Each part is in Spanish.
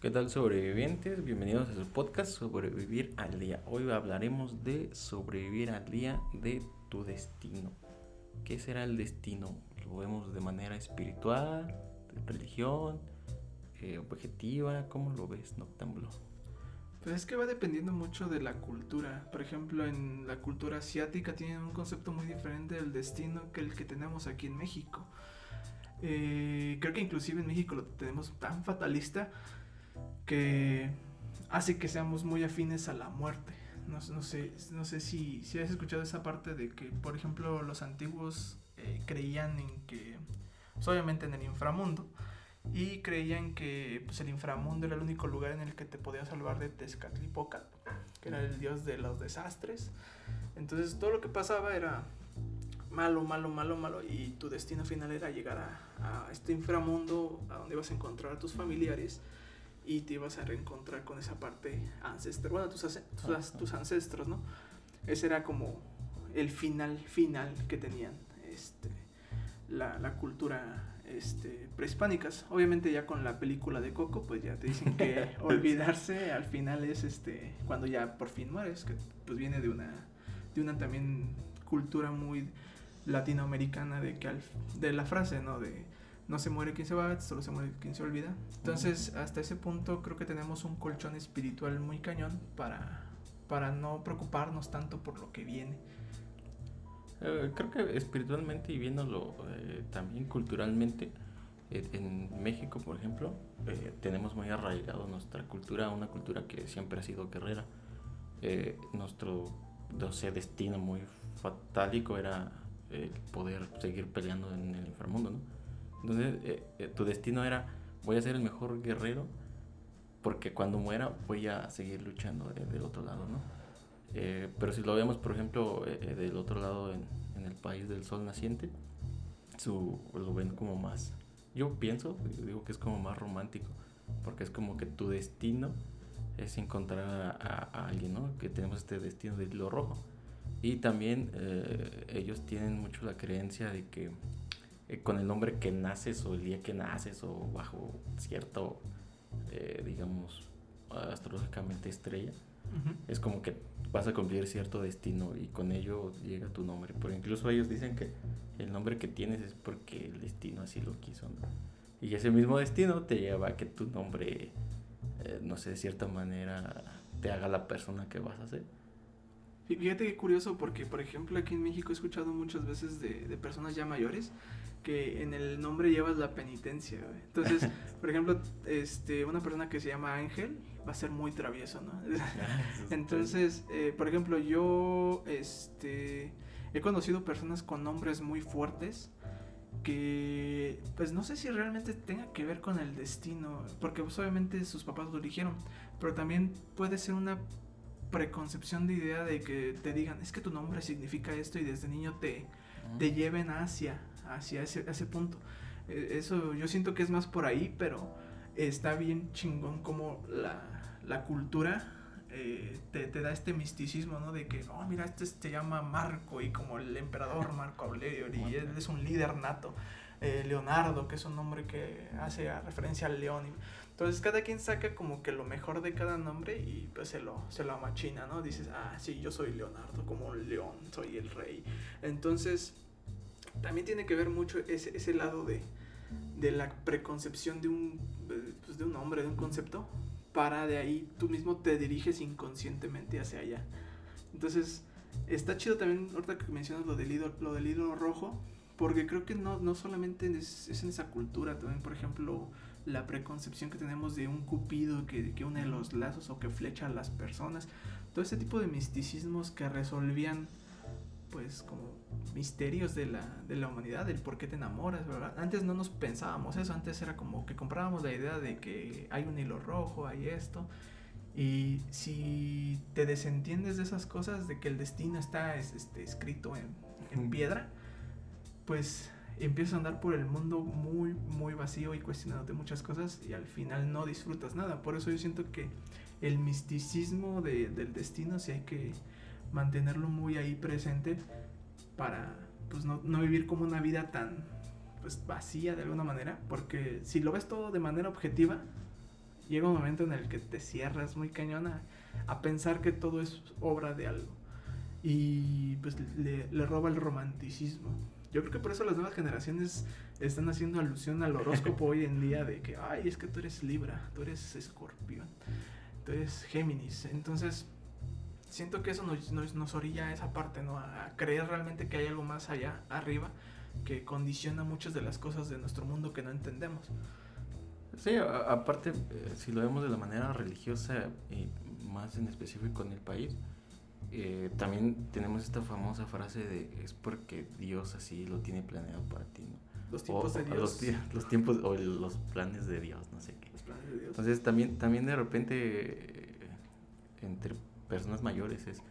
¿Qué tal sobrevivientes? Bienvenidos a su podcast Sobrevivir al Día. Hoy hablaremos de sobrevivir al día de tu destino. ¿Qué será el destino? ¿Lo vemos de manera espiritual, de religión, eh, objetiva? ¿Cómo lo ves, Noctámbulo? Pues es que va dependiendo mucho de la cultura. Por ejemplo, en la cultura asiática tienen un concepto muy diferente del destino que el que tenemos aquí en México. Eh, creo que inclusive en México lo tenemos tan fatalista que hace que seamos muy afines a la muerte. No, sé, si, si has escuchado esa parte de que, por ejemplo, los antiguos eh, creían en que, pues, obviamente en el inframundo, y creían que pues, el inframundo era el único lugar en el que te podías salvar de Tezcatlipoca, que era el dios de los desastres. Entonces todo lo que pasaba era malo, malo, malo, malo, y tu destino final era llegar a, a este inframundo, a donde ibas a encontrar a tus familiares y te ibas a reencontrar con esa parte ancestral, bueno, tus, tus, tus, ancestros, ¿no? Ese era como el final final que tenían este, la, la cultura este, prehispánicas. Obviamente ya con la película de Coco, pues ya te dicen que olvidarse al final es este cuando ya por fin mueres, que pues viene de una de una también cultura muy latinoamericana de que al, de la frase, ¿no? De no se muere quien se va, solo se muere quien se olvida. Entonces, hasta ese punto creo que tenemos un colchón espiritual muy cañón para para no preocuparnos tanto por lo que viene. Eh, creo que espiritualmente y viéndolo eh, también culturalmente, eh, en México, por ejemplo, tenemos muy arraigado nuestra cultura, una cultura que siempre ha sido guerrera. nuestro, no sé, destino muy fatálico era el poder seguir peleando en el inframundo, ¿no? Entonces, tu destino era, voy a ser el mejor guerrero porque cuando muera voy a seguir luchando del otro lado, ¿no? Eh, pero si lo vemos, por ejemplo, eh, eh, del otro lado, en, en, el país del sol naciente, su, lo ven como más, yo pienso, digo que es como más romántico, porque es como que tu destino es encontrar a, alguien, ¿no? Que tenemos este destino de hilo rojo. Y también ellos tienen mucho la creencia de que con el nombre que naces o el día que naces o bajo cierto, digamos, astrológicamente estrella, es como que vas a cumplir cierto destino y con ello llega tu nombre. Pero incluso ellos dicen que el nombre que tienes es porque el destino así lo quiso. Y ese mismo destino te lleva a que tu nombre, eh, no sé, de cierta manera te haga la persona que vas a ser. Fíjate qué curioso porque, por ejemplo, aquí en México he escuchado muchas veces de, de personas ya mayores que en el nombre llevas la penitencia. Entonces, por ejemplo, este, una persona que se llama Ángel va a ser muy travieso, ¿no? Ah, Entonces, eh, por ejemplo, yo este, he conocido personas con nombres muy fuertes que pues no sé si realmente tenga que ver con el destino, porque pues, obviamente sus papás lo eligieron, pero también puede ser una preconcepción de idea de que te digan, es que tu nombre significa esto y desde niño te, te lleven hacia, hacia ese, ese punto. E, eso yo siento que es más por ahí, pero está bien chingón como la, la cultura eh, te, te, da este misticismo, ¿no? De que, no, mira, este se llama Marco y como el emperador Marco Aurelio y él es un líder nato. Eh, Leonardo, que es un nombre que hace referencia al león. Entonces cada quien saca como que lo mejor de cada nombre y pues se lo, se lo amachina, ¿no? Dices, ah, sí, yo soy Leonardo, como un león, soy el rey. Entonces también tiene que ver mucho ese, ese lado de, de la preconcepción de un, pues, de un nombre, de un concepto, para de ahí tú mismo te diriges inconscientemente hacia allá. Entonces, está chido también, ahorita que mencionas lo del hilo, lo del hilo rojo, porque creo que no, no solamente es, es, en esa cultura, también, por ejemplo, la preconcepción que tenemos de un cupido que, que une los lazos o que flecha a las personas, todo ese tipo de misticismos que resolvían pues como misterios de la, de la humanidad, del por qué te enamoras, ¿verdad? Antes no nos pensábamos eso, antes era como que comprábamos la idea de que hay un hilo rojo, hay esto, y si te desentiendes de esas cosas, de que el destino está este, escrito en, en piedra, pues empiezas a andar por el mundo muy, muy vacío y cuestionándote muchas cosas y al final no disfrutas nada. Por eso yo siento que el misticismo de, del destino sí hay que mantenerlo muy ahí presente para pues no, no, vivir como una vida tan pues vacía de alguna manera porque si lo ves todo de manera objetiva llega un momento en el que te cierras muy cañona a pensar que todo es obra de algo. Y pues le, le roba el romanticismo. Yo creo que por eso las nuevas generaciones están haciendo alusión al horóscopo hoy en día de que, ay, es que tú eres Libra, tú eres Escorpión, tú eres Géminis. Entonces, siento que eso nos, nos, nos, orilla a esa parte, ¿no? A creer realmente que hay algo más allá, arriba, que condiciona muchas de las cosas de nuestro mundo que no entendemos. Sí, aparte, eh, si lo vemos de la manera religiosa y más en específico en el país, eh, también tenemos esta famosa frase de es porque Dios así lo tiene planeado para ti, ¿no? Los tiempos de Dios. Los, los, tiempos o los planes de Dios, no sé qué. Los planes de Dios. Entonces también, también de repente eh, entre personas mayores es,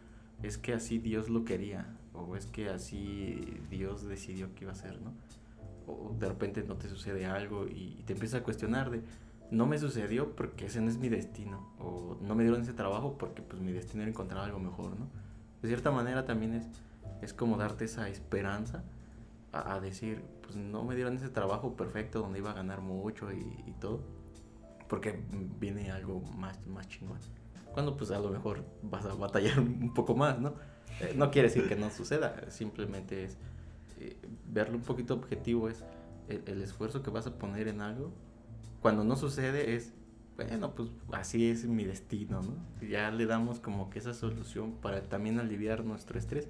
es que así Dios lo quería o es que así Dios decidió que iba a ser, ¿no? O de repente no te sucede algo y, te empiezas a cuestionar de no me sucedió porque ese no es mi destino o no me dieron ese trabajo porque pues mi destino era encontrar algo mejor, ¿no? De cierta manera también es, es como darte esa esperanza a, a decir, pues no me dieron ese trabajo perfecto donde iba a ganar mucho y, y todo, porque viene algo más, más chingón. Cuando pues a lo mejor vas a batallar un poco más, ¿no? Eh, no quiere decir que no suceda, simplemente es eh, verlo un poquito objetivo, es el, el esfuerzo que vas a poner en algo cuando no sucede es, bueno, pues así es mi destino, ¿no? Ya le damos como que esa solución para también aliviar nuestro estrés.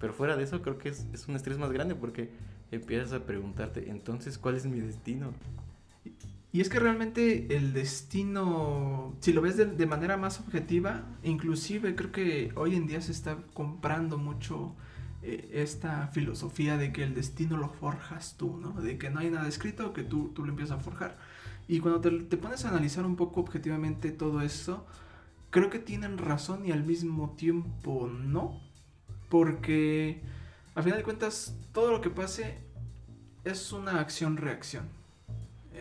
Pero fuera de eso creo que es, es un estrés más grande porque empiezas a preguntarte, entonces, ¿cuál es mi destino? Y es que realmente el destino, si lo ves de, manera más objetiva, inclusive creo que hoy en día se está comprando mucho eh, esta filosofía de que el destino lo forjas tú, ¿no? De que no hay nada escrito, que tú, tú lo empiezas a forjar. Y cuando te, pones a analizar un poco objetivamente todo esto, creo que tienen razón y al mismo tiempo no. Porque al final de cuentas, todo lo que pase es una acción-reacción.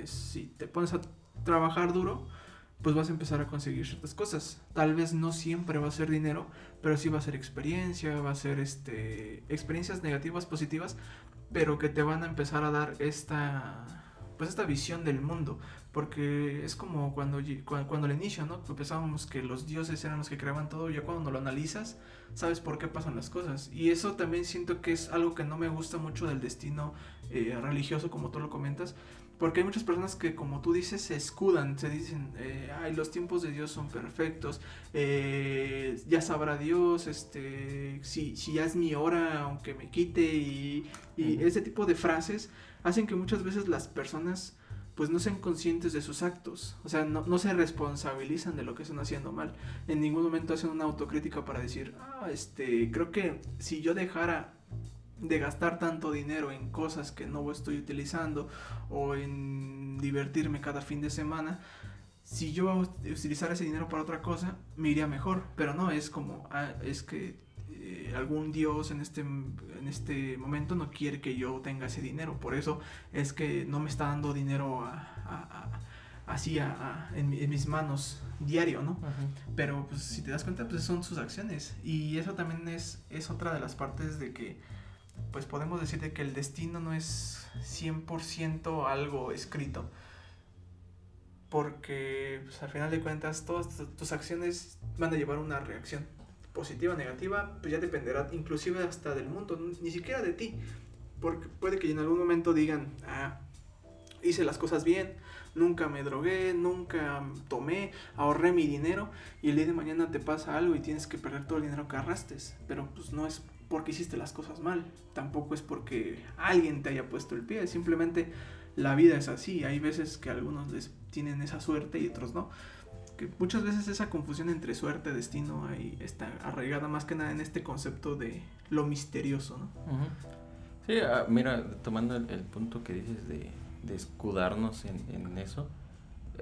Si te pones a trabajar duro, pues vas a empezar a conseguir ciertas cosas. Tal vez no siempre va a ser dinero, pero sí va a ser experiencia, va a ser este, experiencias negativas, positivas, pero que te van a empezar a dar esta pues esta visión del mundo, porque es como cuando, cuando, cuando al inicio, ¿no? Pensábamos que los dioses eran los que creaban todo, ya cuando lo analizas, sabes por qué pasan las cosas. Y eso también siento que es algo que no me gusta mucho del destino eh, religioso, como tú lo comentas, porque hay muchas personas que, como tú dices, se escudan, se dicen, eh, ay, los tiempos de Dios son perfectos, eh, ya sabrá Dios, este, si, si ya es mi hora, aunque me quite, y, y ese tipo de frases hacen que muchas veces las personas pues no sean conscientes de sus actos, o sea, no, no, se responsabilizan de lo que están haciendo mal. En ningún momento hacen una autocrítica para decir, ah, este, creo que si yo dejara de gastar tanto dinero en cosas que no estoy utilizando o en divertirme cada fin de semana, si yo utilizara ese dinero para otra cosa, me iría mejor, pero no es como, ah, es que eh, algún dios en este, en este momento no quiere que yo tenga ese dinero. Por eso es que no me está dando dinero a, a, a, así en, en, mis manos diario, ¿no? Pero pues si te das cuenta, pues son sus acciones. Y eso también es, es otra de las partes de que, pues podemos decir de que el destino no es 100% algo escrito. Porque pues, al final de cuentas todas tus acciones van a llevar una reacción positiva o negativa, pues ya dependerá inclusive hasta del mundo, ni siquiera de ti. Porque puede que en algún momento digan, ah, hice las cosas bien, nunca me drogué, nunca tomé, ahorré mi dinero y el día de mañana te pasa algo y tienes que perder todo el dinero que ahorrastes. Pero pues no es porque hiciste las cosas mal, tampoco es porque alguien te haya puesto el pie, simplemente la vida es así. Hay veces que algunos tienen esa suerte y otros no que muchas veces esa confusión entre suerte, destino, ahí está arraigada más que nada en este concepto de lo misterioso, ¿no? Sí, uh, mira, tomando el, punto que dices de, de escudarnos en, eso,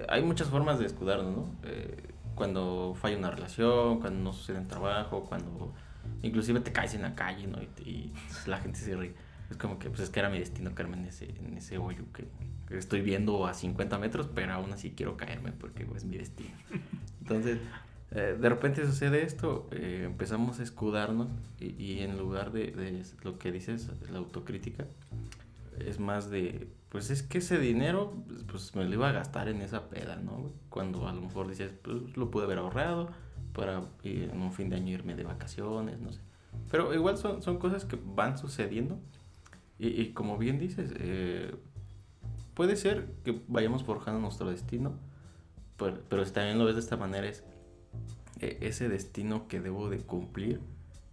hay muchas formas de escudarnos, ¿no? Eh, cuando falla una relación, cuando no sucede en trabajo, cuando inclusive te caes en la calle, ¿no? Y, te, y la gente se ríe. Es como que, pues es que era mi destino caerme en ese, en ese hoyo que, que estoy viendo a 50 metros, pero aún así quiero caerme porque pues, es mi destino. Entonces, eh, de repente sucede esto, eh, empezamos a escudarnos y, y en lugar de, de, lo que dices, la autocrítica, es más de, pues es que ese dinero, pues, pues me lo iba a gastar en esa peda, ¿no? Cuando a lo mejor dices, pues lo pude haber ahorrado para en un fin de año irme de vacaciones, no sé. Pero igual son, son cosas que van sucediendo y, y como bien dices, eh, puede ser que vayamos forjando nuestro destino, pero, pero si también lo ves de esta manera es eh, ese destino que debo de cumplir,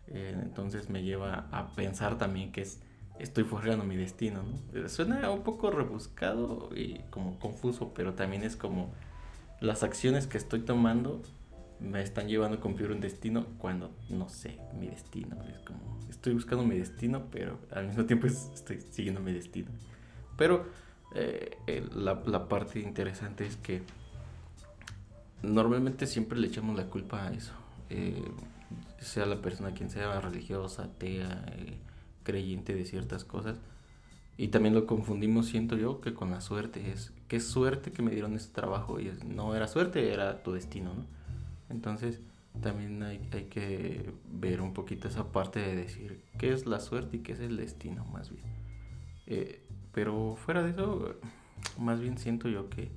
eh, entonces me lleva a pensar también que es estoy forjando mi destino, ¿no? Suena un poco rebuscado y como confuso, pero también es como las acciones que estoy tomando me están llevando a cumplir un destino cuando no sé mi destino. Es como estoy buscando mi destino, pero al mismo tiempo estoy siguiendo mi destino. Pero eh, la, la, parte interesante es que normalmente siempre le echamos la culpa a eso. Eh, sea la persona quien sea, religiosa, atea, eh, creyente de ciertas cosas. Y también lo confundimos, siento yo, que con la suerte. Es qué suerte que me dieron este trabajo. Y no era suerte, era tu destino, ¿no? Entonces, también hay, hay, que ver un poquito esa parte de decir qué es la suerte y qué es el destino, más bien. Eh, pero fuera de eso, más bien siento yo que,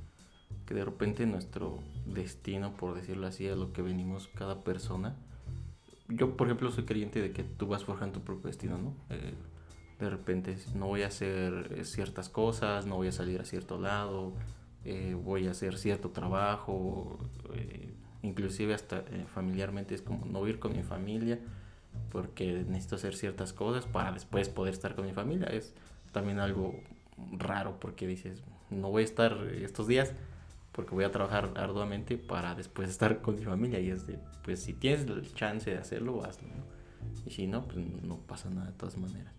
que de repente nuestro destino, por decirlo así, a lo que venimos cada persona, yo, por ejemplo, soy creyente de que tú vas forjando tu propio destino, ¿no? Eh, de repente no voy a hacer eh, ciertas cosas, no voy a salir a cierto lado, eh, voy a hacer cierto trabajo, inclusive hasta familiarmente es como no ir con mi familia porque necesito hacer ciertas cosas para después poder estar con mi familia. Es también algo raro porque dices, no voy a estar estos días, porque voy a trabajar arduamente para después estar con mi familia y es de, pues si tienes el chance de hacerlo, hazlo, Y si no, pues no pasa nada de todas maneras.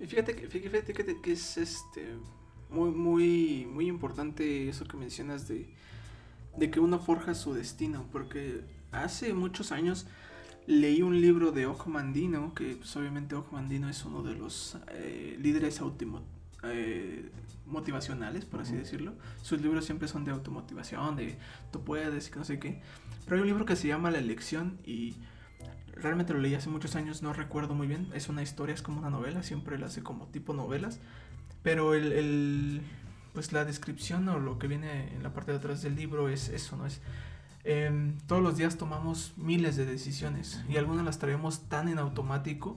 Y fíjate que, fíjate que, es este muy, muy, muy importante eso que mencionas de, de que uno forja su destino, porque hace muchos años leí un libro de Ojo Mandino, que pues, obviamente Ojo Mandino es uno de los eh, líderes eh, motivacionales, por así decirlo. Sus libros siempre son de automotivación, de tú puedes, no sé qué. Pero hay un libro que se llama La elección y realmente lo leí hace muchos años, no recuerdo muy bien. Es una historia, es como una novela, siempre la hace como tipo novelas. Pero el, el, pues la descripción o lo que viene en la parte de atrás del libro es eso, ¿no? Es em, todos los días tomamos miles de decisiones y algunas las traemos tan en automático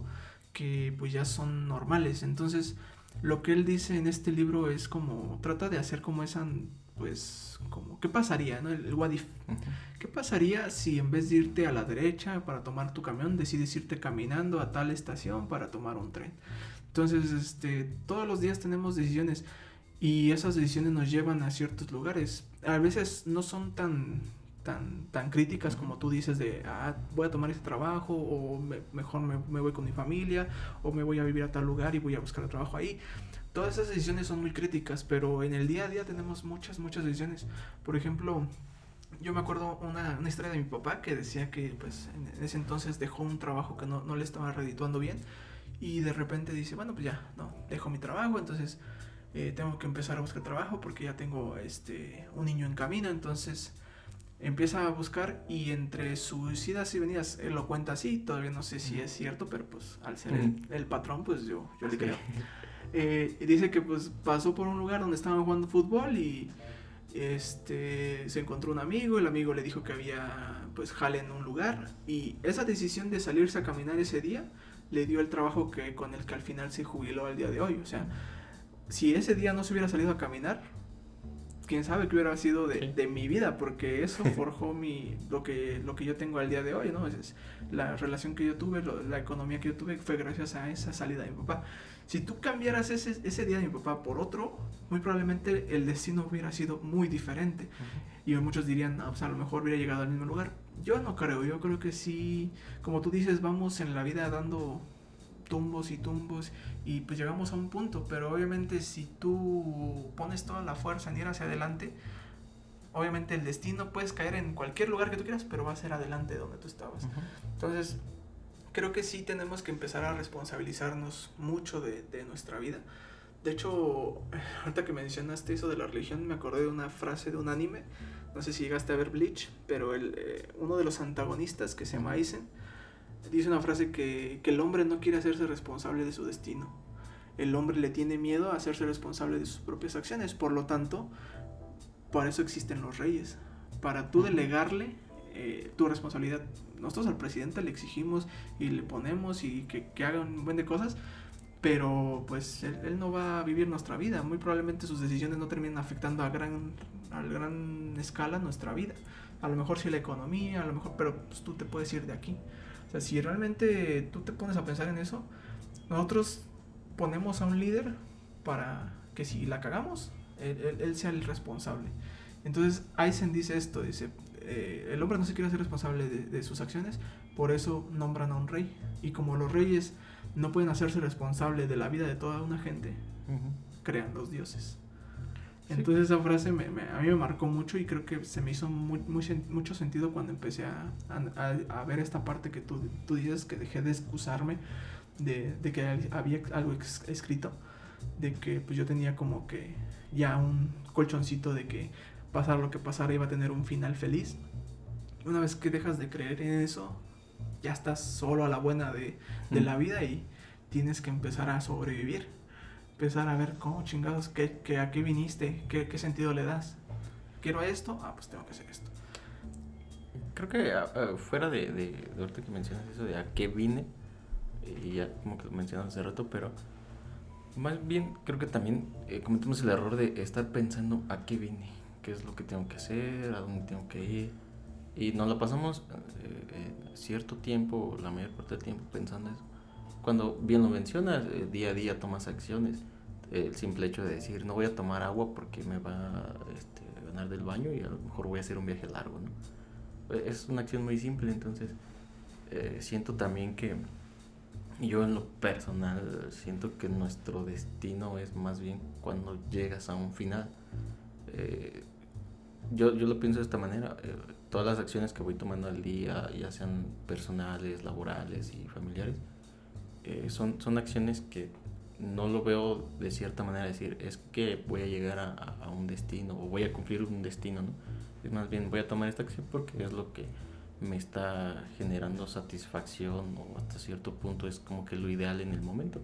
que pues ya son normales. Entonces, lo que él dice en este libro es como, trata de hacer como esa, pues, como, ¿qué pasaría, no? El, what if. ¿Qué pasaría si en vez de irte a la derecha para tomar tu camión, decides irte caminando a tal estación para tomar un tren? Entonces, este, todos los días tenemos decisiones y esas decisiones nos llevan a ciertos lugares. A veces no son tan tan, tan críticas como tú dices de, ah, voy a tomar ese trabajo o mejor me, me, voy con mi familia o me voy a vivir a tal lugar y voy a buscar trabajo ahí. Todas esas decisiones son muy críticas, pero en el día a día tenemos muchas, muchas decisiones. Por ejemplo, yo me acuerdo una, una historia de mi papá que decía que pues en ese entonces dejó un trabajo que no, no le estaba redituando bien y de repente dice, bueno, pues ya, no, dejo mi trabajo, entonces... Eh, tengo que empezar a buscar trabajo porque ya tengo este un niño en camino. Entonces empieza a buscar y entre sus idas y venidas, él lo cuenta así, todavía no sé si es cierto, pero pues al ser el, patrón, pues yo, yo le creo. Eh, y dice que pues pasó por un lugar donde estaban jugando fútbol y este se encontró un amigo, el amigo le dijo que había pues jale en un lugar. Y esa decisión de salirse a caminar ese día le dio el trabajo que con el que al final se jubiló al día de hoy, o sea, si ese día no se hubiera salido a caminar, quién sabe qué hubiera sido de, mi vida, porque eso forjó mi, lo, que, lo que yo tengo al día de hoy, ¿no? Es, la relación que yo tuve, la economía que yo tuve fue gracias a esa salida de mi papá. Si tú cambiaras ese, ese día de mi papá por otro, muy probablemente el destino hubiera sido muy diferente. Y muchos dirían, no, pues a lo mejor hubiera llegado al mismo lugar. Yo no creo, yo creo que sí, como tú dices, vamos en la vida dando tumbos y tumbos y pues llegamos a un punto, pero obviamente si tú pones toda la fuerza en ir hacia adelante, obviamente el destino puedes caer en cualquier lugar que tú quieras, pero va a ser adelante de donde tú estabas. Entonces, creo que sí tenemos que empezar a responsabilizarnos mucho de, de, nuestra vida. De hecho, ahorita que mencionaste eso de la religión, me acordé de una frase de un anime. No sé si llegaste a ver Bleach, pero el, eh, uno de los antagonistas que se llama Aizen dice una frase que, que, el hombre no quiere hacerse responsable de su destino. el hombre le tiene miedo a hacerse responsable de sus propias acciones. Por lo tanto, por eso existen los reyes. Para tú delegarle eh, tu responsabilidad. Nosotros al presidente le exigimos y le ponemos y que, que haga un buen de cosas, pero pues él, no va a vivir nuestra vida. Muy probablemente sus decisiones no terminen afectando a gran, a gran escala nuestra vida. A lo mejor sí la economía, a lo mejor, pero pues, tú te puedes ir de aquí. Sea, si realmente tú te pones a pensar en eso, nosotros ponemos a un líder para que si la cagamos, él, sea el responsable. Entonces Eisen dice esto, dice, eh, el hombre no se quiere hacer responsable de, de sus acciones, por eso nombran a un rey. Y como los reyes no pueden hacerse responsable de la vida de toda una gente, crean los dioses. Entonces esa frase me, a mí me marcó mucho y creo que se me hizo muy, mucho sentido cuando empecé a, a, ver esta parte que tú, tú, dices, que dejé de excusarme de, de que había algo escrito, de que pues yo tenía como que ya un colchoncito de que pasar lo que pasara iba a tener un final feliz. Una vez que dejas de creer en eso, ya estás solo a la buena de, de la vida y tienes que empezar a sobrevivir. Empezar a ver cómo chingados, qué, a qué viniste, qué, qué sentido le das. Quiero esto, ah, pues tengo que hacer esto. Creo que ah, fuera de, de, de ahorita que mencionas eso de a qué vine, y ya como que lo mencionas hace rato, pero más bien creo que también eh, cometemos el error de estar pensando a qué vine, qué es lo que tengo que hacer, a dónde tengo que ir. Y nos lo pasamos eh, eh, cierto tiempo, la mayor parte del tiempo pensando eso. Cuando bien lo mencionas, eh, día a día tomas acciones. El simple hecho de decir, no voy a tomar agua porque me va a este, ganar del baño y a lo mejor voy a hacer un viaje largo. ¿no? Es una acción muy simple, entonces siento también que yo en lo personal siento que nuestro destino es más bien cuando llegas a un final. yo, yo lo pienso de esta manera todas las acciones que voy tomando al día, ya sean personales, laborales y familiares, eh, son, son acciones que no lo veo de cierta manera decir, es que voy a llegar a, a, un destino o voy a cumplir un destino, ¿no? Es más bien, voy a tomar esta acción porque es lo que me está generando satisfacción o hasta cierto punto es como que lo ideal en el momento.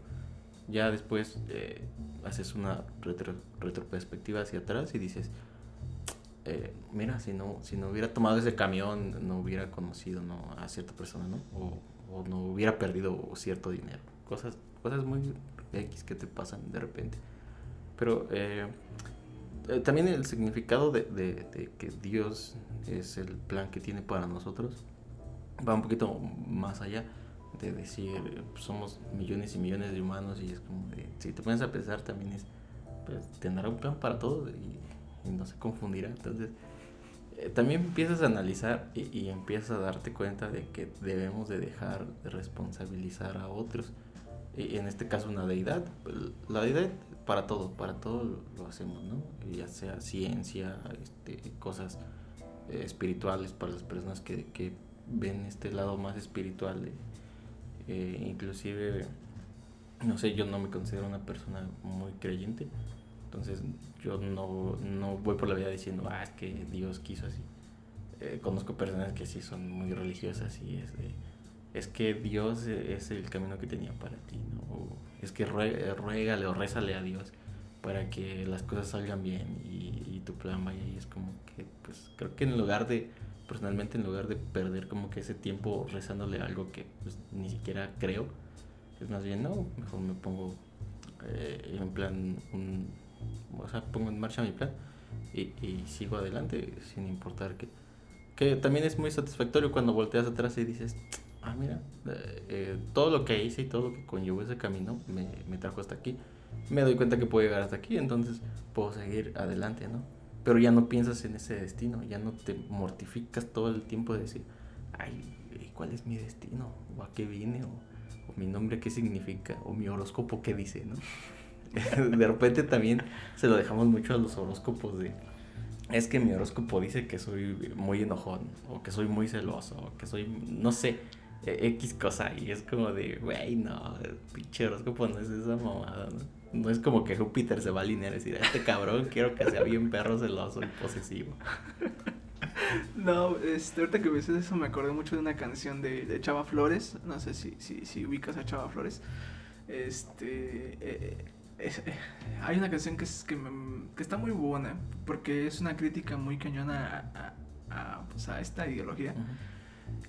Ya después eh, haces una retro, retroperspectiva hacia atrás y dices, eh, mira, si no, si no hubiera tomado ese camión, no hubiera conocido ¿no? a cierta persona, ¿no? O, o, no hubiera perdido cierto dinero. Cosas, cosas muy X que te pasan de repente. Pero eh, eh, también el significado de, que Dios es el plan que tiene para nosotros va un poquito más allá de decir somos millones y millones de humanos y es como de, si te pones a pensar también es pues tendrá un plan para todos y y no se confundirá. Entonces, eh, también empiezas a analizar y, empiezas a darte cuenta de que debemos de dejar de responsabilizar a otros. Y en este caso una deidad. La deidad para todo, para todo lo hacemos, ¿no? Ya sea ciencia, este, cosas eh, espirituales para las personas que, que, ven este lado más espiritual. Eh, inclusive, no sé, yo no me considero una persona muy creyente entonces yo no, no voy por la vida diciendo, ah, es que Dios quiso así. Eh, conozco personas que sí son muy religiosas y es es que Dios es el camino que tenía para ti, ¿no? O es que ruégale o rézale a Dios para que las cosas salgan bien y, y, tu plan vaya y es como que, pues creo que en lugar de, personalmente en lugar de perder como que ese tiempo rezándole algo que pues, ni siquiera creo, es más bien, no, mejor me pongo eh, en plan un o sea, pongo en marcha mi plan y, sigo adelante sin importar que, que también es muy satisfactorio cuando volteas atrás y dices, ah, mira, eh, eh, todo lo que hice y todo lo que conllevó ese camino me, me, trajo hasta aquí. Me doy cuenta que puedo llegar hasta aquí, entonces puedo seguir adelante, ¿no? Pero ya no piensas en ese destino, ya no te mortificas todo el tiempo de decir, ay, ¿cuál es mi destino? ¿O a qué vine? ¿O, o mi nombre qué significa? ¿O mi horóscopo qué dice? ¿no? de repente también se lo dejamos mucho a los horóscopos de es que mi horóscopo dice que soy muy enojón o que soy muy celoso o que soy no sé X cosa y es como de güey no pinche horóscopo no es esa mamada ¿no? no es como que Júpiter se va a alinear y decir este cabrón quiero que sea bien perro celoso y posesivo no, este, ahorita que me dices eso me acordé mucho de una canción de, de Chava Flores, no sé si, si, si ubicas a Chava Flores, Este. eh, es- eh, hay una canción que, es, que, me- que está muy buena, porque es una crítica muy cañona a, a- a, pues, a esta ideología.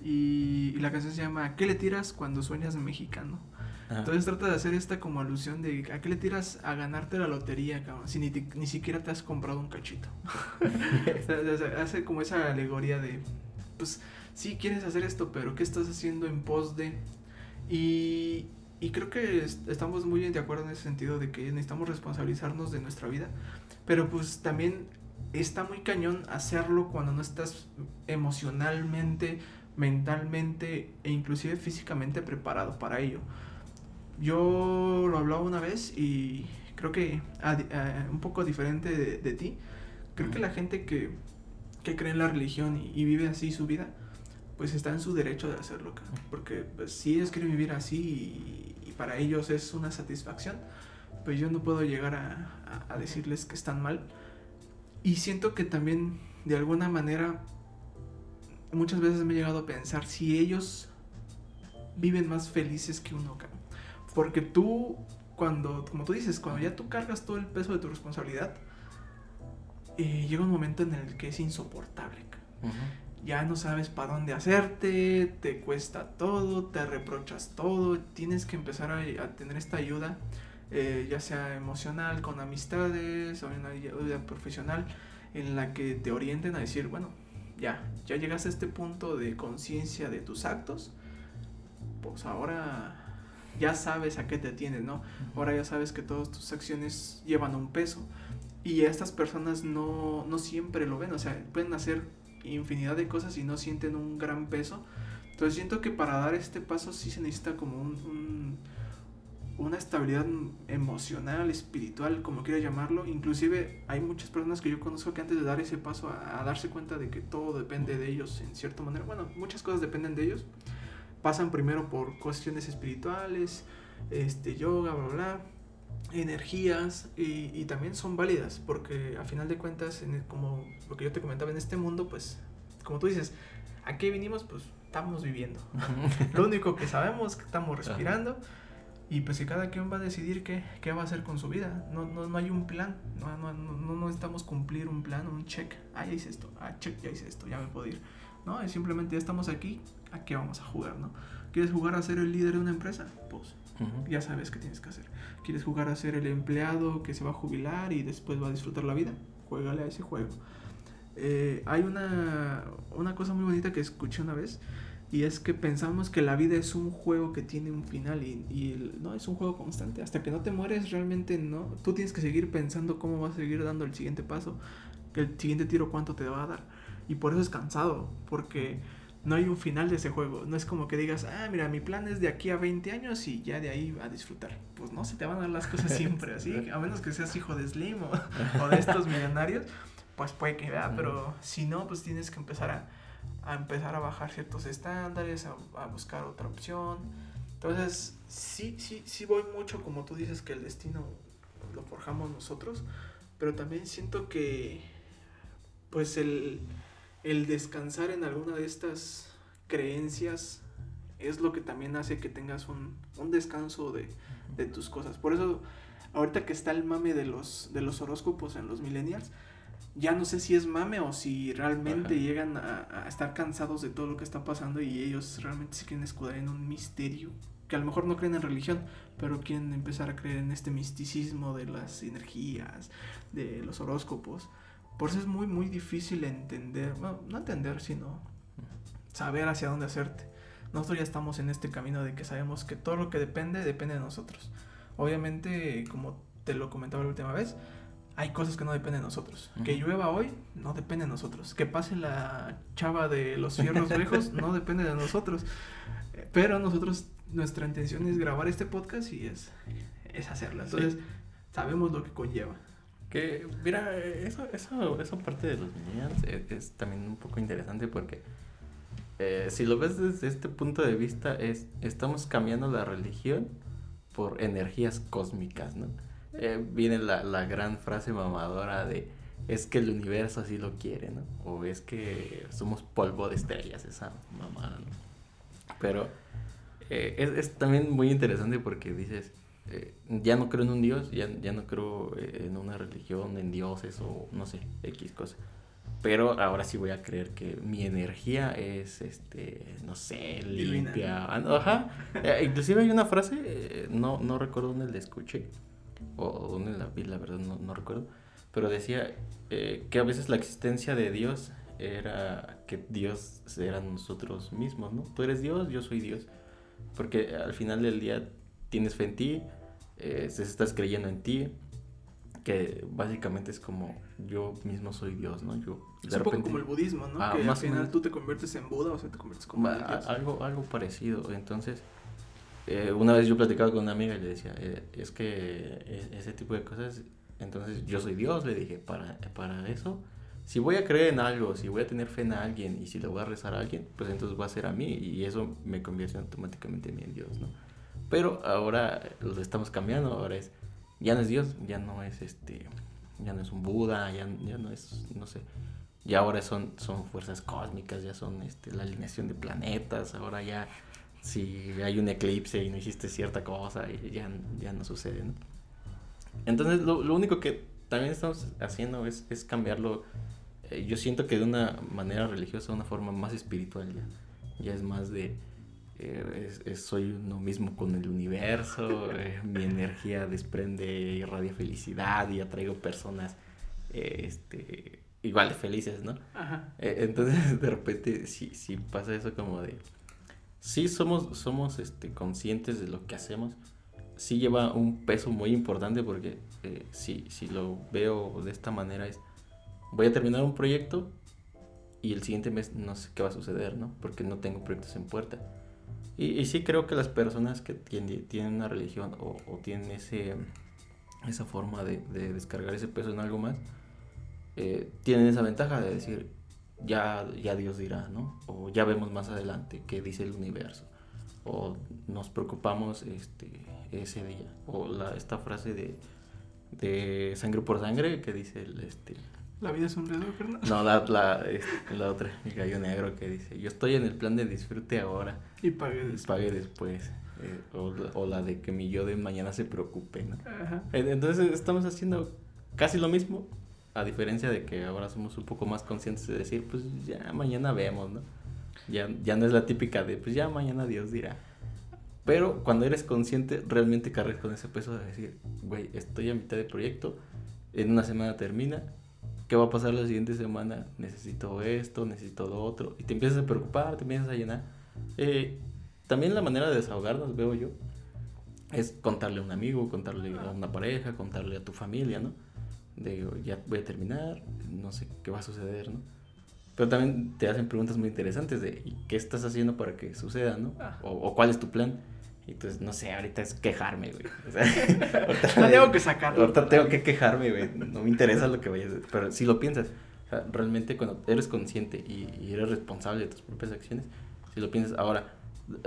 Y, y la canción se llama ¿Qué le tiras cuando sueñas mexicano? Ajá. Entonces trata de hacer esta como alusión de ¿a qué le tiras a ganarte la lotería, cabrón? Si ni, ni siquiera te has comprado un cachito. O sea, hace como esa alegoría de, pues, sí quieres hacer esto, pero ¿qué estás haciendo en pos de? Y, y creo que es- estamos muy de acuerdo en ese sentido de que necesitamos responsabilizarnos de nuestra vida, pero pues también está muy cañón hacerlo cuando no estás emocionalmente, mentalmente e inclusive físicamente preparado para ello. Yo lo hablaba una vez y creo que a di- a- un poco diferente de, de ti, creo que la gente que, que cree en la religión y, y vive así su vida, pues está en su derecho de hacerlo, porque pues, si ellos quieren vivir así y, y para ellos es una satisfacción, pues yo no puedo llegar a, a- a decirles que están mal. Y siento que también de alguna manera muchas veces me he llegado a pensar si ellos viven más felices que uno, cabrón. Porque tú, cuando, como tú dices, cuando ya tú cargas todo el peso de tu responsabilidad, eh, llega un momento en el que es insoportable. Ya no sabes para dónde hacerte, te cuesta todo, te reprochas todo, tienes que empezar a, a tener esta ayuda, eh, ya sea emocional, con amistades o una ayuda profesional, en la que te orienten a decir, bueno, ya, ya llegaste a este punto de conciencia de tus actos, pues ahora ya sabes a qué te tienes, ¿no? Ahora ya sabes que todas tus acciones llevan un peso. Y estas personas no, no siempre lo ven, o sea, pueden hacer infinidad de cosas y no sienten un gran peso. Entonces siento que para dar este paso sí se necesita como un, un- una estabilidad emocional, espiritual, como quieras llamarlo. Inclusive hay muchas personas que yo conozco que antes de dar ese paso a, a darse cuenta de que todo depende de ellos en cierta manera, bueno, muchas cosas dependen de ellos, pasan primero por cuestiones espirituales, este, yoga, bla, bla, energías y, y también son válidas porque a final de cuentas, en el- como lo que yo te comentaba en este mundo, pues como tú dices, ¿a qué vinimos? Pues estamos viviendo. Lo único que sabemos es que estamos respirando y pues que cada quien va a decidir qué, qué va a hacer con su vida. No, no, no hay un plan, no, no, no, no necesitamos cumplir un plan, un check. Ah, ya hice esto, ah, check, ya hice esto, ya me puedo ir. No, es simplemente ya estamos aquí, ¿a qué vamos a jugar? ¿no? ¿Quieres jugar a ser el líder de una empresa? Pues Ujú. ya sabes qué tienes que hacer. ¿Quieres jugar a ser el empleado que se va a jubilar y después va a disfrutar la vida? Juégale a ese juego. Eh, hay una, una cosa muy bonita que escuché una vez y es que pensamos que la vida es un juego que tiene un final y, y no es un juego constante. Hasta que no te mueres realmente no. Tú tienes que seguir pensando cómo vas a seguir dando el siguiente paso, el siguiente tiro cuánto te va a dar. Y por eso es cansado, porque no hay un final de ese juego. No es como que digas, ah, mira, mi plan es de aquí a 20 años y ya de ahí a disfrutar. Pues no, se te van a dar las cosas siempre así, a menos que seas hijo de Slim o, o de estos millonarios, pues puede que vea, pero si no, pues tienes que empezar a, a empezar a bajar ciertos estándares, a, a buscar otra opción. Entonces, sí, sí, sí voy mucho, como tú dices, que el destino lo forjamos nosotros, pero también siento que, pues, el, el descansar en alguna de estas creencias es lo que también hace que tengas un, un descanso de, de tus cosas. Por eso, ahorita que está el mame de los, de los horóscopos en los millennials, ya no sé si es mame o si realmente Ajá. llegan a, a estar cansados de todo lo que está pasando y ellos realmente se quieren escudar en un misterio. Que a lo mejor no creen en religión, pero quieren empezar a creer en este misticismo de las energías, de los horóscopos. Por eso es muy, muy difícil entender, bueno, no entender, sino saber hacia dónde hacerte. Nosotros ya estamos en este camino de que sabemos que todo lo que depende, depende de nosotros. Obviamente, como te lo comentaba la última vez, hay cosas que no dependen de nosotros. Que Ujú. llueva hoy, no depende de nosotros. Que pase la chava de los fierros viejos, no depende de nosotros. Pero nosotros, nuestra intención es grabar este podcast y es, es hacerlo. Entonces, sabemos lo que conlleva. Que, mira, eso, eso, eso parte de los millennials es, es también un poco interesante porque eh, si lo ves desde este punto de vista, es estamos cambiando la religión por energías cósmicas, ¿no? Eh, viene la, la gran frase mamadora de es que el universo así lo quiere, ¿no? O es que somos polvo de estrellas, esa mamada, ¿no? Pero eh, es, es también muy interesante porque dices, eh, ya no creo en un Dios, ya, ya no creo eh, en una religión, en dioses o no sé, X cosa. Pero ahora sí voy a creer que mi energía es, este, no sé, limpia. Ah, Ajá. Eh, inclusive hay una frase, no, no recuerdo dónde la escuché, o dónde la vi, la verdad no, no recuerdo, pero decía que a veces la existencia de Dios era que Dios era nosotros mismos, ¿no? Tú eres Dios, yo soy Dios. Porque al final del día tienes fe en ti, eh, estás creyendo en ti, que básicamente es como yo mismo soy Dios, ¿no? Yo, es un poco como el budismo, ¿no? Ah, que al final tú te conviertes en Buda o sea, te conviertes como Dios. Algo, algo parecido. Entonces, eh, una vez yo platicaba con una amiga y le decía, eh, es que e, ese tipo de cosas, entonces yo soy Dios, le dije, para, para eso, si voy a creer en algo, si voy a tener fe en alguien y si le voy a rezar a alguien, pues entonces va a ser a mí y eso me convierte automáticamente en mí en Dios, ¿no? Pero ahora lo estamos cambiando, ahora es, ya no es Dios, ya no es este, ya no es un Buda, ya, ya no es, no sé, ya ahora son, son fuerzas cósmicas, ya son este, la alineación de planetas, ahora ya si hay un eclipse y no hiciste cierta cosa, ya, ya no sucede, ¿no? Entonces lo, lo único que también estamos haciendo es, es cambiarlo, eh, yo siento que de una manera religiosa, de una forma más espiritual ya, ya es más de eh, soy uno mismo con el universo, eh, mi energía desprende y irradia felicidad y atraigo personas eh, este, igual de felices, ¿no? entonces de repente sí, sí pasa eso como de, sí somos, somos este, conscientes de lo que hacemos, sí lleva un peso muy importante porque si, si lo veo de esta manera es, voy a terminar un proyecto y el siguiente mes no sé qué va a suceder, ¿no? Porque no tengo proyectos en puerta y, sí creo que las personas que tienen, tienen una religión o, tienen ese, esa forma de, descargar ese peso en algo más, eh, tienen esa ventaja de decir, ya, ya Dios dirá, ¿no? O ya vemos más adelante qué dice el universo. O nos preocupamos este, ese día. O la, esta frase de, de sangre por sangre que dice el, este, ¿La vida es un riesgo, No, la, la, la otra, el gallo negro que dice, yo estoy en el plan de disfrute ahora. Y pague después. Pague después. Eh, o, la de que mi yo de mañana se preocupe, ¿no? Ajá. Entonces estamos haciendo casi lo mismo, a diferencia de que ahora somos un poco más conscientes de decir, pues ya mañana vemos, ¿no? Ya, ya no es la típica de, pues ya mañana Dios dirá. Pero cuando eres consciente, realmente cargas con ese peso de decir, güey, estoy a mitad de proyecto, en una semana termina, ¿qué va a pasar la siguiente semana? Necesito esto, necesito lo otro. Y te empiezas a preocupar, te empiezas a llenar. Eh, también la manera de desahogarnos, veo yo, es contarle a un amigo, contarle a una pareja, contarle a tu familia, ¿no? De, ya voy a terminar, no sé qué va a suceder, ¿no? Pero también te hacen preguntas muy interesantes de qué estás haciendo para que suceda, ¿no? Ah. o cuál es tu plan. Y entonces, no sé, ahorita es quejarme, güey. O sea, ahorita tengo que sacarlo. Ahorita tengo que quejarme, güey. No me interesa lo que vayas a Pero si lo piensas, o sea, realmente cuando eres consciente y, eres responsable de tus propias acciones, si lo piensas, ahora,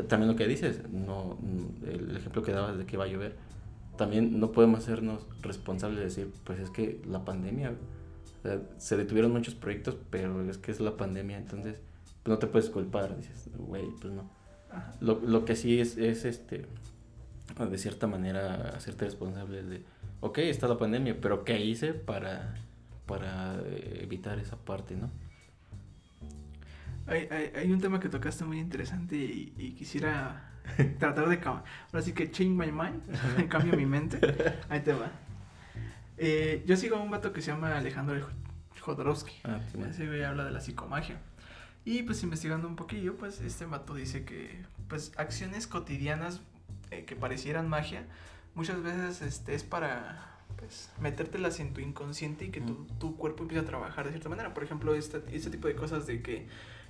también lo que dices, no, el ejemplo que dabas de que va a llover, también no podemos hacernos responsables de decir, pues es que la pandemia, o sea, se detuvieron muchos proyectos, pero es que es la pandemia, entonces pues no te puedes culpar, dices, güey, pues no lo, lo, que sí es, es, este, de cierta manera, hacerte responsable de, ok, está la pandemia, pero ¿qué hice para, para evitar esa parte, no? Hay, hay, hay un tema que tocaste muy interesante y, quisiera tratar de... Ahora sí que change my mind, cambio mi mente. Ahí te va. Eh, yo sigo a un vato que se llama Alejandro Jodorowsky. Ah, Ese güey habla de la psicomagia. Y pues investigando un poquillo, pues este mato dice que pues acciones cotidianas eh, que parecieran magia, muchas veces este, es para pues, metértelas en tu inconsciente y que tu, tu, cuerpo empiece a trabajar de cierta manera. Por ejemplo, este, este tipo de cosas de que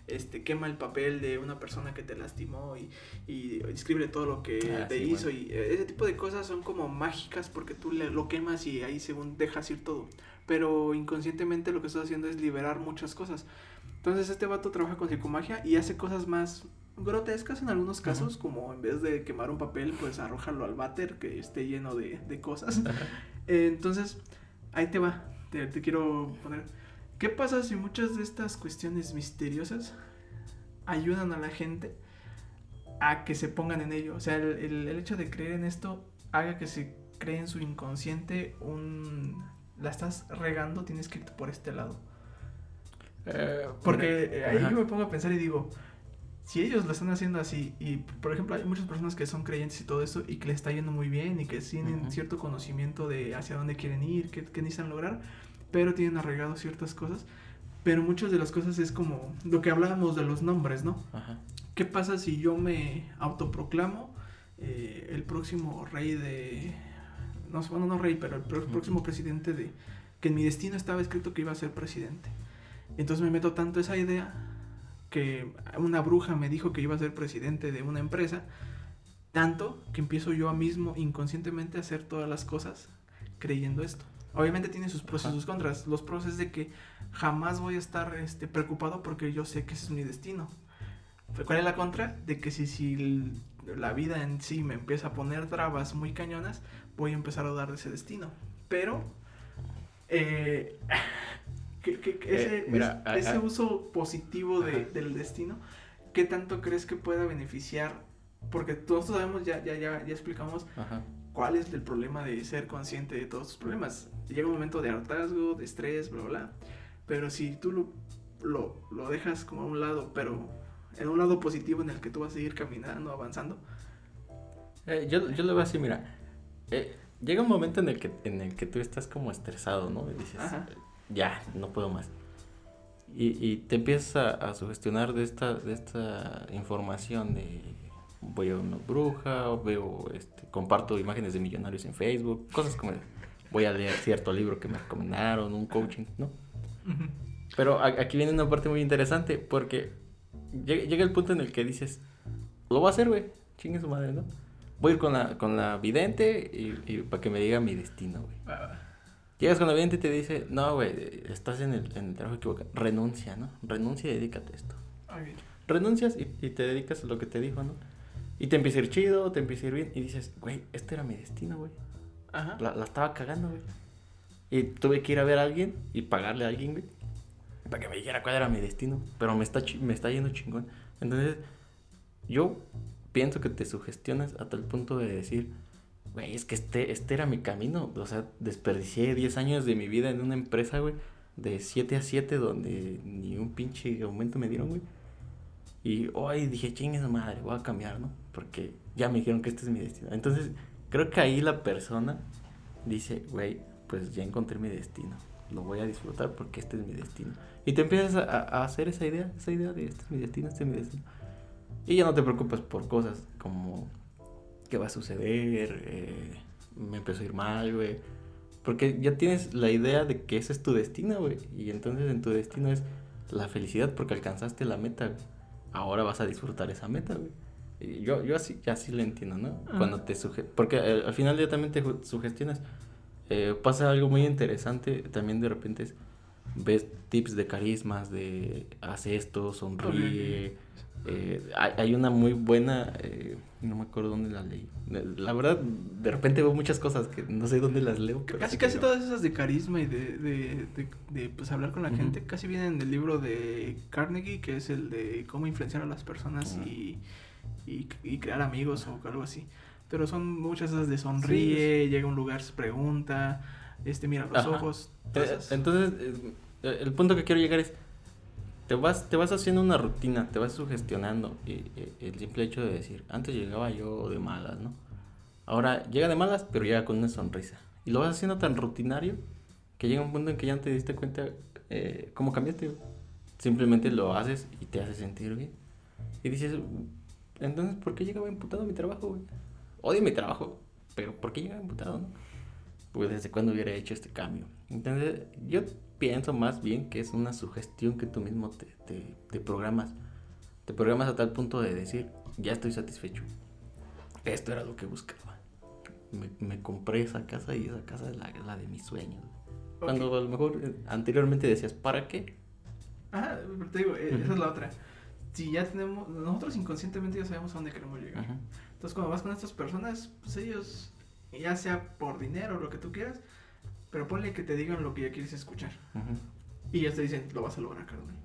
este, quema el papel de una persona que te lastimó y, y escribe todo lo que ah, te hizo. Y eh, ese tipo de cosas son como mágicas porque tú le, lo quemas y ahí según dejas ir todo. Pero inconscientemente lo que estás haciendo es liberar muchas cosas. Entonces este vato trabaja con psicomagia y hace cosas más grotescas en algunos casos, como en vez de quemar un papel, pues arrojarlo al váter que esté lleno de, de cosas. entonces, ahí te va, te, quiero poner... ¿Qué pasa si muchas de estas cuestiones misteriosas ayudan a la gente a que se pongan en ello? O sea, el, el, hecho de creer en esto haga que se cree en su inconsciente un... La estás regando, tienes que irte por este lado. Eh, Porque ahí ajá. yo me pongo a pensar y digo, si ellos lo están haciendo así, y por ejemplo hay muchas personas que son creyentes y todo eso, y que les está yendo muy bien, y que tienen cierto conocimiento de hacia dónde quieren ir, qué, qué necesitan lograr, pero tienen arraigado ciertas cosas. Pero muchas de las cosas es como lo que hablábamos de los nombres, ¿no? Ajá. ¿Qué pasa si yo me autoproclamo eh, el próximo rey de... No, sé, bueno, no rey, pero el próximo presidente de... Que en mi destino estaba escrito que iba a ser presidente. Entonces me meto tanto esa idea que una bruja me dijo que iba a ser presidente de una empresa, tanto que empiezo yo a mismo inconscientemente a hacer todas las cosas creyendo esto. Obviamente tiene sus pros y sus contras. Los pros es de que jamás voy a estar este, preocupado porque yo sé que ese es mi destino. ¿Cuál es la contra? De que si, si la vida en sí me empieza a poner trabas muy cañonas, voy a empezar a dudar de ese destino. Pero, eh, que, que- que ese, Eh, mira, es- ese uso positivo de- del destino, ¿qué tanto crees que pueda beneficiar? Porque todos sabemos, ya, ya, ya, ya explicamos Ajá. Cuál es el problema de ser consciente de todos tus problemas. Llega un momento de hartazgo, de estrés, bla, bla. Pero si tú lo, lo, lo dejas como a un lado, pero en un lado positivo en el que tú vas a seguir caminando, avanzando. Eh, yo, yo lo veo así, mira. eh, llega un momento en el que en el que tú estás como estresado, ¿no? Y dices, Ajá. ya, no puedo más. Y, y te empiezas a, a sugestionar de esta, de esta información de voy a una bruja, veo, este, comparto imágenes de millonarios en Facebook, cosas como voy a leer cierto libro que me recomendaron, un coaching, ¿no? Pero aquí viene una parte muy interesante porque llega, el punto en el que dices, lo voy a hacer, güey, chingue su madre, ¿no? Voy a ir con la, con la vidente y, y para que me diga mi destino, güey. Llegas con la vidente y te dice, no, güey, estás en el, en el trabajo equivocado, renuncia, ¿no? Renuncia y dedícate a esto. Renuncias y, y te dedicas a lo que te dijo, ¿no? Y te empieza a ir chido, te empieza a ir bien y dices, güey, este era mi destino, güey. Ajá. La, la estaba cagando, güey. Y tuve que ir a ver a alguien y pagarle a alguien, güey. Para que me dijera cuál era mi destino. Pero me está, me está yendo chingón. Entonces, yo pienso que te sugestionas a tal punto de decir, güey, es que este, este era mi camino. O sea, desperdicié 10 años de mi vida en una empresa, güey. De 7 a 7 donde ni un pinche aumento me dieron, güey. Y hoy dije, chingue su madre, voy a cambiar, ¿no? Porque ya me dijeron que este es mi destino. Entonces, creo que ahí la persona dice, güey, pues ya encontré mi destino. Lo voy a disfrutar porque este es mi destino. Y te empiezas a, hacer esa idea, esa idea de este es mi destino, este es mi destino. Y ya no te preocupes por cosas como qué va a suceder, eh, me empezó a ir mal, güey. Porque ya tienes la idea de que ese es tu destino, güey. Y entonces en tu destino es la felicidad porque alcanzaste la meta, güey. Ahora vas a disfrutar esa meta, güey. Y yo, yo así, ya así lo entiendo, ¿no? Ajá. Cuando te suge porque eh, al final ya también te sugestionas. Eh, pasa algo muy interesante, también de repente es, ves tips de carismas, de haz esto, sonríe. Eh, hay, una muy buena, eh, no me acuerdo dónde la leí. La verdad, de repente veo muchas cosas que no sé dónde las leo. pero Casi, sí casi todas esas de carisma y de, de, de, de, pues, hablar con la Ujú. gente, casi vienen del libro de Carnegie, que es el de cómo influenciar a las personas Ajá. y, y, y crear amigos o algo así. Pero son muchas esas de sonríe, llega a un lugar, se pregunta, este mira los Ajá. ojos. Eh, Entonces, eh, el punto que quiero llegar es, te vas, te vas haciendo una rutina, te vas sugestionando. Y, y el simple hecho de decir, antes llegaba yo de malas, ¿no? Ahora llega de malas, pero llega con una sonrisa. Y lo vas haciendo tan rutinario que llega un punto en que ya no te diste cuenta eh, cómo cambiaste. Simplemente lo haces y te hace sentir bien. Y dices, entonces, ¿por qué llegaba imputado a mi trabajo, güey? Odio mi trabajo, pero ¿por qué llegaba imputado, no? Pues desde cuándo hubiera hecho este cambio. Entonces, yo pienso más bien que es una sugestión que tú mismo te, te, te programas. Te programas a tal punto de decir, ya estoy satisfecho. Esto era lo que buscaba. Me, me compré esa casa y esa casa es la, la de mis sueños. Ok. Cuando a lo mejor eh, anteriormente decías, ¿para qué? Ajá, pero te digo, eh, esa Ujú. es la otra. Si ya tenemos, nosotros inconscientemente ya sabemos a dónde queremos llegar. Ajá. Entonces cuando vas con estas personas, pues ellos, ya sea por dinero o lo que tú quieras, pero ponle que te digan lo que ya quieres escuchar. Y ellos te dicen, lo vas a lograr, carnal.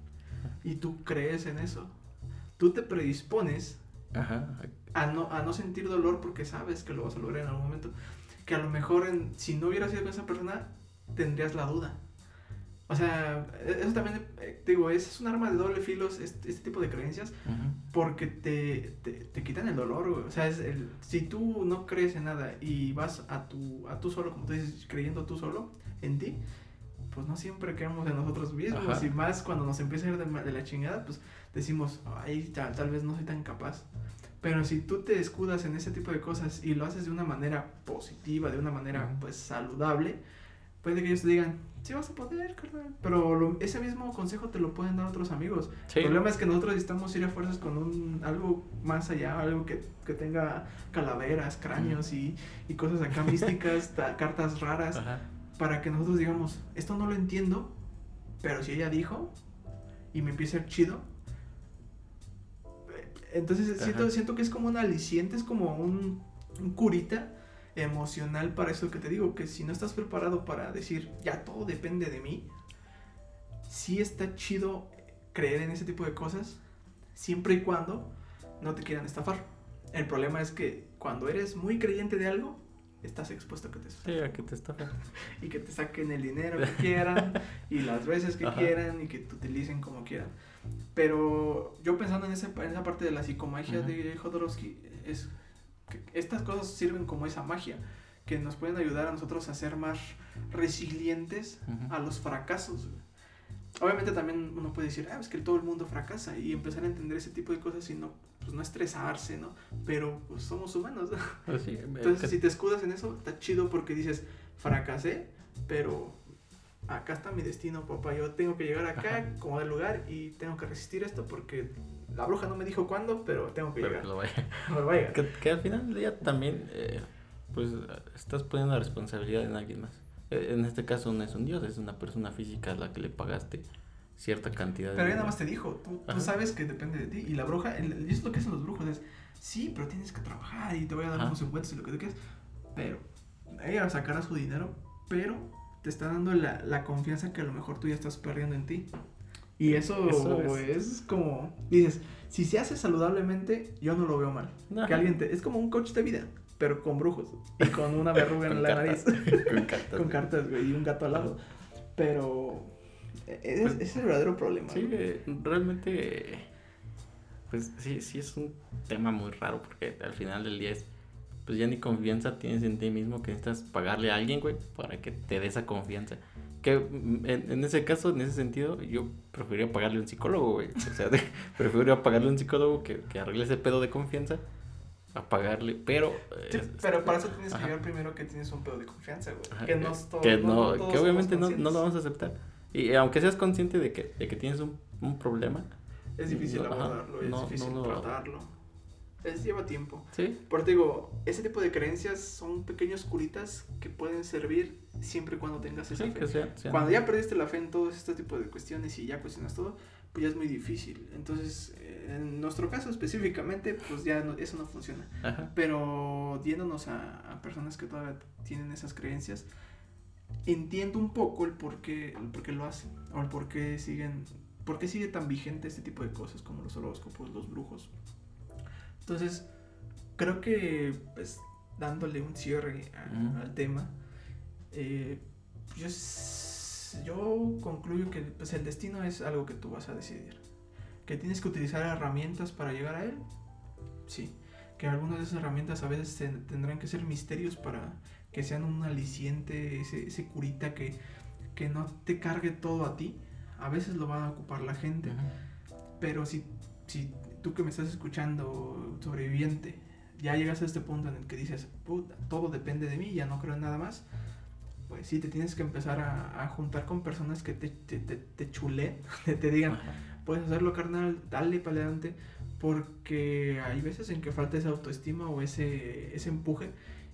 Y tú crees en eso. Tú te predispones Ajá. a no, a no sentir dolor porque sabes que lo vas a lograr en algún momento. Que a lo mejor en, si no hubieras sido con esa persona, tendrías la duda. O sea, e, eso también, eh, digo, es un arma de doble filo este, este tipo de creencias porque te, te, te, quitan el dolor. O sea, es el, si tú no crees en nada y vas a tu, a tú solo, como tú dices, creyendo tú solo en ti, pues no siempre creemos en nosotros mismos. Y más cuando nos empieza a ir de, de la chingada, pues decimos, ay, tal, tal vez no soy tan capaz. Pero si tú te escudas en ese tipo de cosas y lo haces de una manera positiva, de una manera pues saludable, puede que ellos te digan, sí vas a poder, carnal. Pero ese mismo consejo te lo pueden dar otros amigos. El problema es que nosotros necesitamos ir a fuerzas con un algo más allá, algo que, que tenga calaveras, cráneos y, y, cosas acá místicas, cartas raras, para que nosotros digamos, esto no lo entiendo, pero si ella dijo y me empieza a ser chido, entonces siento, siento que es como un aliciente, es como un, un, curita emocional para eso que te digo, que si no estás preparado para decir, ya todo depende de mí, sí está chido creer en ese tipo de cosas, siempre y cuando no te quieran estafar. El problema es que cuando eres muy creyente de algo, estás expuesto a que te sí, a que te estafen. y que te saquen el dinero que quieran y las veces que quieran y que te utilicen como quieran. Pero yo pensando en esa, en esa parte de la psicomagia de Jodorowsky, es estas cosas sirven como esa magia, que nos pueden ayudar a nosotros a ser más resilientes a los fracasos. Obviamente también uno puede decir, ah, es que todo el mundo fracasa y empezar a entender ese tipo de cosas y no, pues no estresarse, ¿no? Pero pues somos humanos, ¿no? Pues Entonces, si te escudas en eso, está chido porque dices, fracasé, pero acá está mi destino, papá. Yo tengo que llegar acá, como del lugar, y tengo que resistir esto porque la bruja no me dijo cuándo, pero tengo que llegar. Que, al final del día también, eh, pues, estás poniendo la responsabilidad en alguien más. Eh, en este caso no es un dios, es una persona física a la que le pagaste cierta cantidad pero ella nada más te dijo, tú, sabes que depende de ti. Y la bruja, y es lo que hacen los brujos, es, sí, pero tienes que trabajar y te voy a dar unos encuentros y lo que tú quieras. Pero ella sacará su dinero, pero te está dando la, la, confianza que a lo mejor tú ya estás perdiendo en ti. Y eso, es. como, dices, si se hace saludablemente, yo no lo veo mal. Que alguien te, es como un coach de vida, pero con brujos y con una verruga en la nariz. con cartas. con cartas, güey, y un gato al lado. Pero es, pues, es el verdadero problema. Sí, realmente, pues sí, sí es un tema muy raro porque al final del día es pues ya ni confianza tienes en ti mismo que necesitas pagarle a alguien, güey, para que te dé esa confianza. Que mm, en, ese caso, en ese sentido, yo preferiría pagarle a un psicólogo, güey. O sea, preferiría pagarle a un psicólogo que, que, arregle ese pedo de confianza a pagarle, pero... pero para eso tienes que ver primero que tienes un pedo de confianza, güey. que no, todo, que, no, que obviamente no, no, lo vamos a aceptar. Y aunque seas consciente de que, de que tienes un, un problema... Es difícil abordarlo, es difícil tratarlo es, lleva tiempo. Sí. Por te digo, ese tipo de creencias son pequeños curitas que pueden servir siempre y cuando tengas esa fe. Cuando ya perdiste la fe en todo este tipo de cuestiones y ya cuestionas todo, pues ya es muy difícil. Entonces, eh, en nuestro caso específicamente, pues ya eso no funciona. Pero yéndonos a, a, personas que todavía tienen esas creencias, entiendo un poco el por qué, el por qué lo hacen, o el por qué siguen, por qué sigue tan vigente este tipo de cosas como los horóscopos, los brujos. Entonces, creo que, pues, dándole un cierre al tema, eh, yo, yo, concluyo que pues, el destino es algo que tú vas a decidir. Que tienes que utilizar herramientas para llegar a él, sí. Que algunas de esas herramientas a veces tendrán que ser misterios para que sean un aliciente, ese, ese curita que, que no te cargue todo a ti. A veces lo van a ocupar la gente. Pero si, si tú que me estás escuchando, sobreviviente, ya llegas a este punto en el que dices, puta, todo depende de mí, ya no creo en nada más, pues sí, te tienes que empezar a, juntar con personas que te, te, te, te chulen, te digan, puedes hacerlo carnal, dale para adelante, porque hay veces en que falta esa autoestima o ese, ese empuje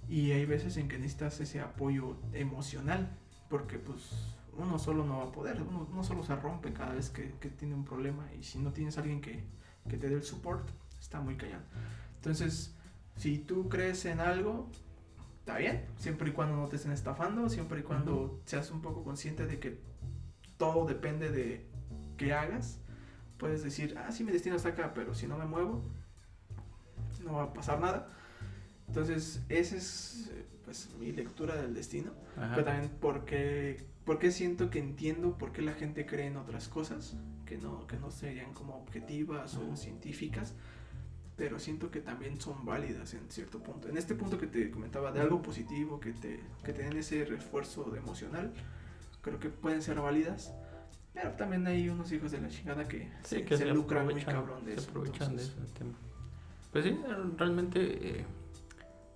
y hay veces en que necesitas ese apoyo emocional, porque pues uno solo no va a poder, uno, uno solo se rompe cada vez que, que tiene un problema y si no tienes a alguien que, que te dé el support, está muy callado. Entonces, si tú crees en algo, está bien, siempre y cuando no te estén estafando, siempre y cuando seas un poco consciente de que todo depende de qué hagas. Puedes decir, ah, sí, mi destino está acá, pero si no me muevo, no va a pasar nada. Entonces, esa es pues mi lectura del destino, pero también porque, porque siento que entiendo por qué la gente cree en otras cosas que no, que no serían como objetivas o científicas, pero siento que también son válidas en cierto punto. En este punto que te comentaba de algo positivo, que te que tienen ese refuerzo de emocional, creo que pueden ser válidas. Pero también hay unos hijos de la chingada que, se, que se, lucran muy cabrón de eso. aprovechan de ese tema. Pues sí, realmente eh,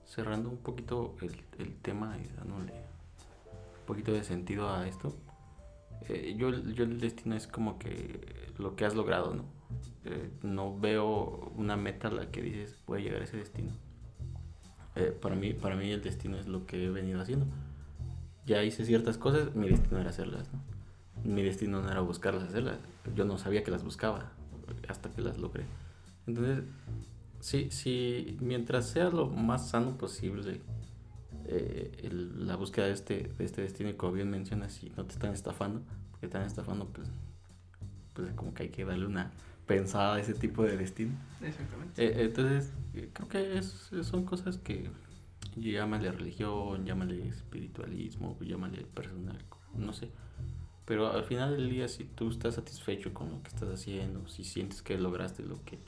cerrando un poquito el, el, tema y dándole poquito de sentido a esto, eh, yo, yo el destino es como que lo que has logrado, ¿no? Eh, no veo una meta a la que dices voy llegar a ese destino. Eh, para, mí, para mí el destino es lo que he venido haciendo. Ya hice ciertas cosas, mi destino era hacerlas, ¿no? Mi destino no era buscarlas, hacerlas. Yo no sabía que las buscaba hasta que las logré. Entonces, sí, sí, mientras sea lo más sano posible eh, la búsqueda de este, de este destino y como bien mencionas, si no te están estafando, porque te están estafando, pues, pues como que hay que darle una pensada a ese tipo de destino. Exactamente. Eh, entonces, eh, creo que es, son cosas que llámale religión, llámale espiritualismo, llámale personal, no sé. Pero al final del día, si tú estás satisfecho con lo que estás haciendo, si sientes que lograste lo que,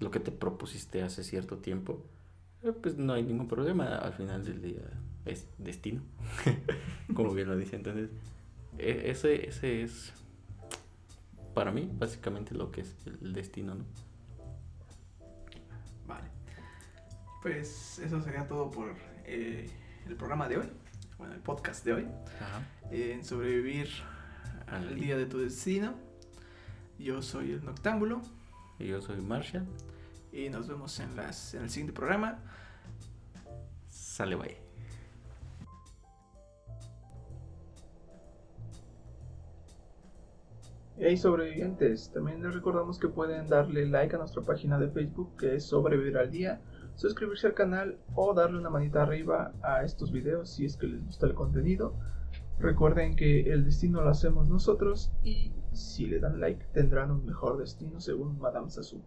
lo que te propusiste hace cierto tiempo, pues no hay ningún problema. Al final del día es destino, como bien lo dice. Entonces, e, ese, ese es para mí básicamente lo que es el destino, ¿no? Vale. Pues eso sería todo por eh, el programa de hoy. Bueno, el podcast de hoy. en sobrevivir al día de tu destino. Yo soy el Noctámbulo. Y yo soy Marshall. Y nos vemos en, las, el siguiente programa. Sale, bye. Hey sobrevivientes, también les recordamos que pueden darle like a nuestra página de Facebook que es Sobrevivir al Día, suscribirse al canal o darle una manita arriba a estos videos si es que les gusta el contenido. Recuerden que el destino lo hacemos nosotros y si le dan like tendrán un mejor destino según Madame Sassou.